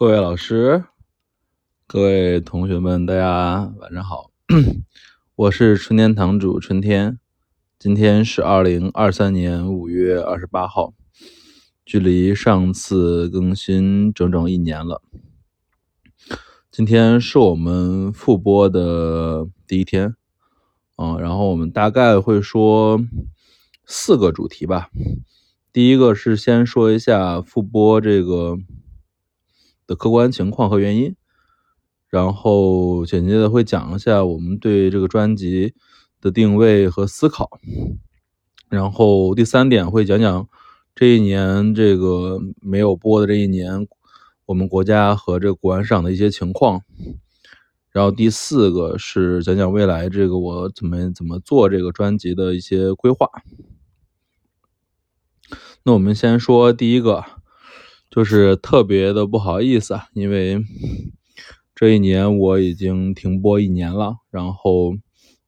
各位老师，各位同学们，大家晚上好。我是春天堂主春天，今天是二零二三年五月二十八号，距离上次更新整整一年了。今天是我们复播的第一天，嗯，然后我们大概会说四个主题吧。第一个是先说一下复播这个。的客观情况和原因，然后紧接着会讲一下我们对这个专辑的定位和思考，然后第三点会讲讲这一年这个没有播的这一年，我们国家和这个国安市场的一些情况，然后第四个是讲讲未来这个我怎么怎么做这个专辑的一些规划。那我们先说第一个。就是特别的不好意思啊，因为这一年我已经停播一年了，然后，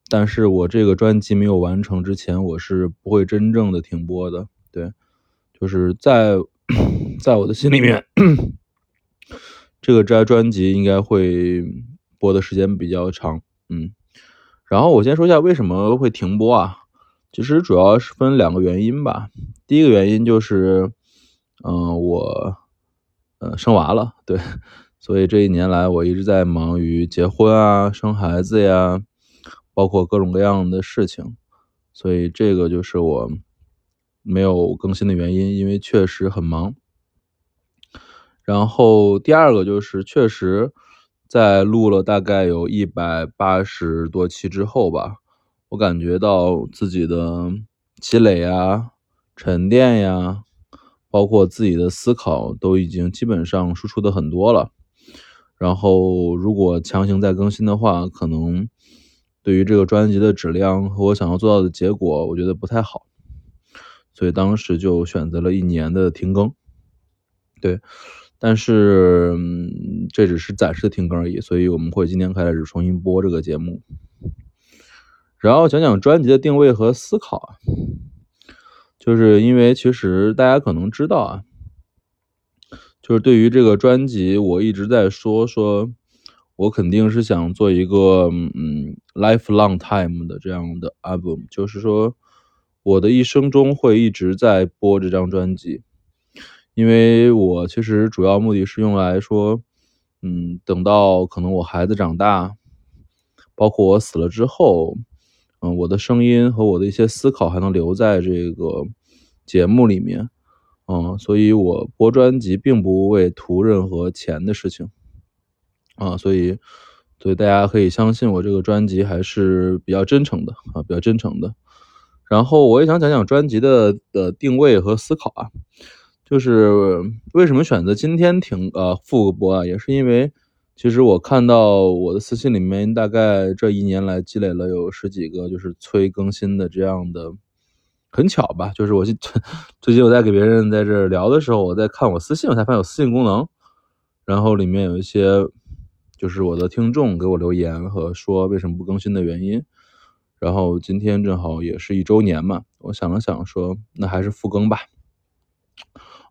但是我这个专辑没有完成之前，我是不会真正的停播的。对，就是在在我的心里面，这个专专辑应该会播的时间比较长。嗯，然后我先说一下为什么会停播啊，其实主要是分两个原因吧。第一个原因就是。嗯，我呃生娃了，对，所以这一年来我一直在忙于结婚啊、生孩子呀，包括各种各样的事情，所以这个就是我没有更新的原因，因为确实很忙。然后第二个就是确实，在录了大概有一百八十多期之后吧，我感觉到自己的积累呀、沉淀呀。包括自己的思考都已经基本上输出的很多了，然后如果强行再更新的话，可能对于这个专辑的质量和我想要做到的结果，我觉得不太好，所以当时就选择了一年的停更。对，但是这只是暂时的停更而已，所以我们会今天开始重新播这个节目，然后讲讲专辑的定位和思考啊。就是因为其实大家可能知道啊，就是对于这个专辑，我一直在说说，我肯定是想做一个嗯，lifelong time 的这样的 album，就是说我的一生中会一直在播这张专辑，因为我其实主要目的是用来说，嗯，等到可能我孩子长大，包括我死了之后。嗯，我的声音和我的一些思考还能留在这个节目里面，嗯，所以我播专辑并不为图任何钱的事情，啊，所以，所以大家可以相信我这个专辑还是比较真诚的啊，比较真诚的。然后我也想讲讲专辑的的定位和思考啊，就是为什么选择今天停呃复播啊，也是因为。其实我看到我的私信里面，大概这一年来积累了有十几个，就是催更新的这样的，很巧吧？就是我最 最近我在给别人在这聊的时候，我在看我私信，我才发现有私信功能，然后里面有一些就是我的听众给我留言和说为什么不更新的原因，然后今天正好也是一周年嘛，我想了想说，那还是复更吧。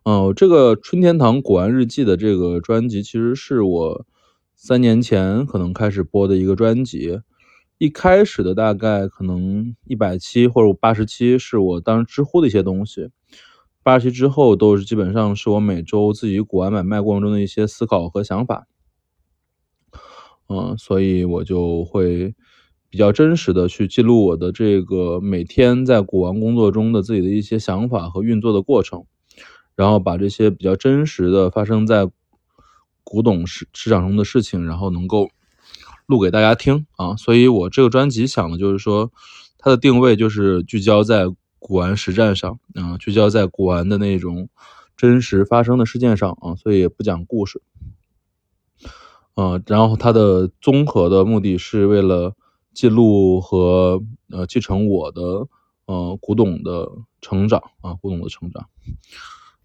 嗯，这个春天堂古玩日记的这个专辑，其实是我。三年前可能开始播的一个专辑，一开始的大概可能一百期或者八十期是我当时知乎的一些东西，八十期之后都是基本上是我每周自己古玩买卖过程中的一些思考和想法，嗯，所以我就会比较真实的去记录我的这个每天在古玩工作中的自己的一些想法和运作的过程，然后把这些比较真实的发生在。古董市市场中的事情，然后能够录给大家听啊，所以我这个专辑想的就是说，它的定位就是聚焦在古玩实战上，啊，聚焦在古玩的那种真实发生的事件上啊，所以也不讲故事，啊，然后它的综合的目的是为了记录和呃继承我的呃古董的成长啊，古董的成长，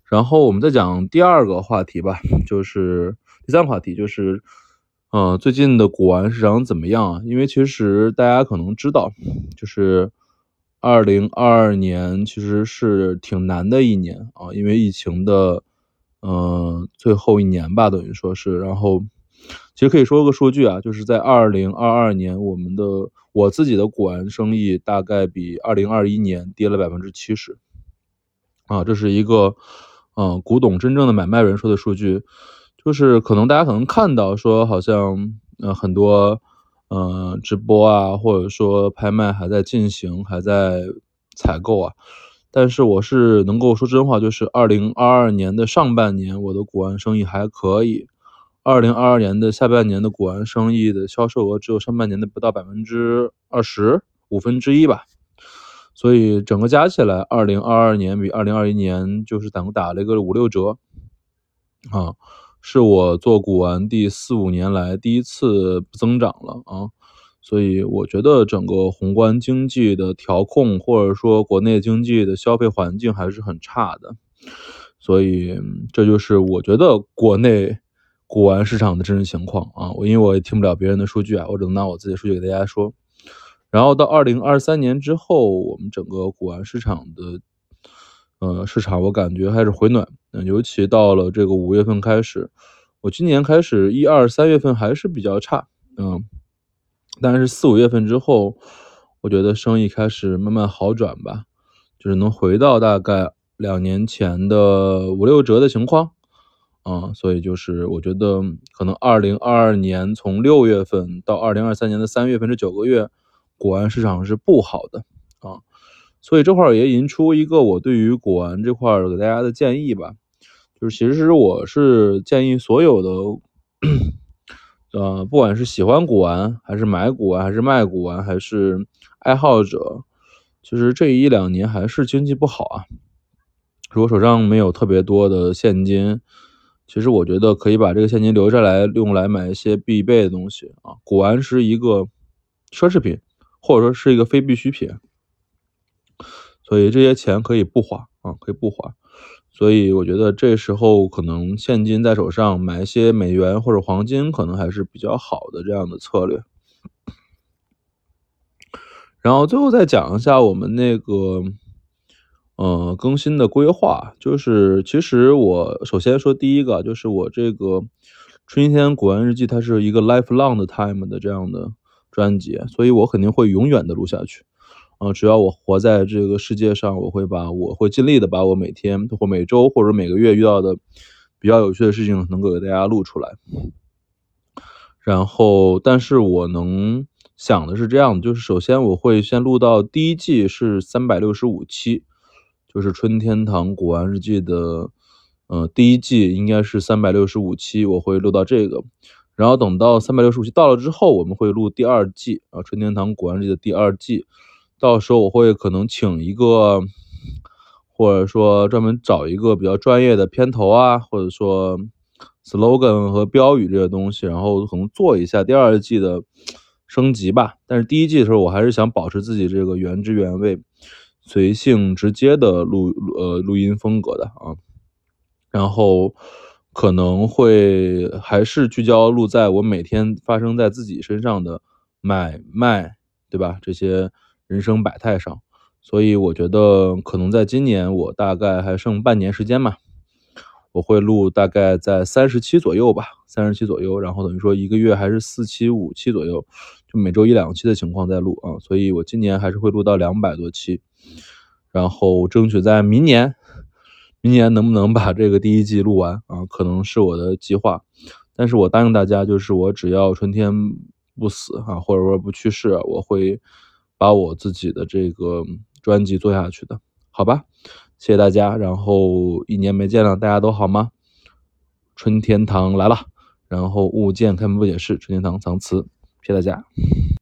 然后我们再讲第二个话题吧，就是。第三个话题就是，呃，最近的古玩市场怎么样啊？因为其实大家可能知道，就是二零二二年其实是挺难的一年啊，因为疫情的嗯，最后一年吧，等于说是。然后，其实可以说个数据啊，就是在二零二二年，我们的我自己的古玩生意大概比二零二一年跌了百分之七十。啊，这是一个，嗯，古董真正的买卖人说的数据，就是可能大家可能看到说，好像呃很多，嗯，直播啊，或者说拍卖还在进行，还在采购啊，但是我是能够说真话，就是二零二二年的上半年我的古玩生意还可以，二零二二年的下半年的古玩生意的销售额只有上半年的不到百分之二十五分之一吧。所以整个加起来，二零二二年比二零二一年就是等打了一个五六折，啊，是我做古玩第四五年来第一次增长了啊，所以我觉得整个宏观经济的调控，或者说国内经济的消费环境还是很差的，所以这就是我觉得国内古玩市场的真实情况啊，我因为我也听不了别人的数据啊，我只能拿我自己的数据给大家说。然后到二零二三年之后，我们整个古玩市场的，呃，市场我感觉还是回暖。嗯，尤其到了这个五月份开始，我今年开始一二三月份还是比较差，嗯，但是四五月份之后，我觉得生意开始慢慢好转吧，就是能回到大概两年前的五六折的情况，啊，所以就是我觉得可能二零二二年从六月份到二零二三年的三月份这九个月。古玩市场是不好的啊，所以这块也引出一个我对于古玩这块给大家的建议吧，就是其实我是建议所有的，呃，不管是喜欢古玩，还是买古玩，还是卖古玩，还是爱好者，其实这一两年还是经济不好啊。如果手上没有特别多的现金，其实我觉得可以把这个现金留下来，用来买一些必备的东西啊。古玩是一个奢侈品。或者说是一个非必需品，所以这些钱可以不花啊，可以不花。所以我觉得这时候可能现金在手上买一些美元或者黄金，可能还是比较好的这样的策略。然后最后再讲一下我们那个，呃，更新的规划，就是其实我首先说第一个，就是我这个春天古玩日记，它是一个 lifelong 的 time 的这样的。专辑，所以我肯定会永远的录下去，呃，只要我活在这个世界上，我会把我会尽力的把我每天或每周或者每个月遇到的比较有趣的事情能够给大家录出来。然后，但是我能想的是这样，就是首先我会先录到第一季是三百六十五期，就是春天堂古玩日记的，呃，第一季应该是三百六十五期，我会录到这个。然后等到三百六十五期到了之后，我们会录第二季啊，春天堂古玩日记的第二季。到时候我会可能请一个，或者说专门找一个比较专业的片头啊，或者说 slogan 和标语这些东西，然后可能做一下第二季的升级吧。但是第一季的时候，我还是想保持自己这个原汁原味、随性直接的录呃录音风格的啊。然后。可能会还是聚焦录在我每天发生在自己身上的买卖，对吧？这些人生百态上，所以我觉得可能在今年我大概还剩半年时间嘛，我会录大概在三十期左右吧，三十期左右，然后等于说一个月还是四期五期左右，就每周一两期的情况在录啊，所以我今年还是会录到两百多期，然后争取在明年。明年能不能把这个第一季录完啊？可能是我的计划，但是我答应大家，就是我只要春天不死啊，或者说不去世，我会把我自己的这个专辑做下去的，好吧？谢谢大家，然后一年没见了，大家都好吗？春天堂来了，然后物件开门不解释，春天堂藏词，谢谢大家。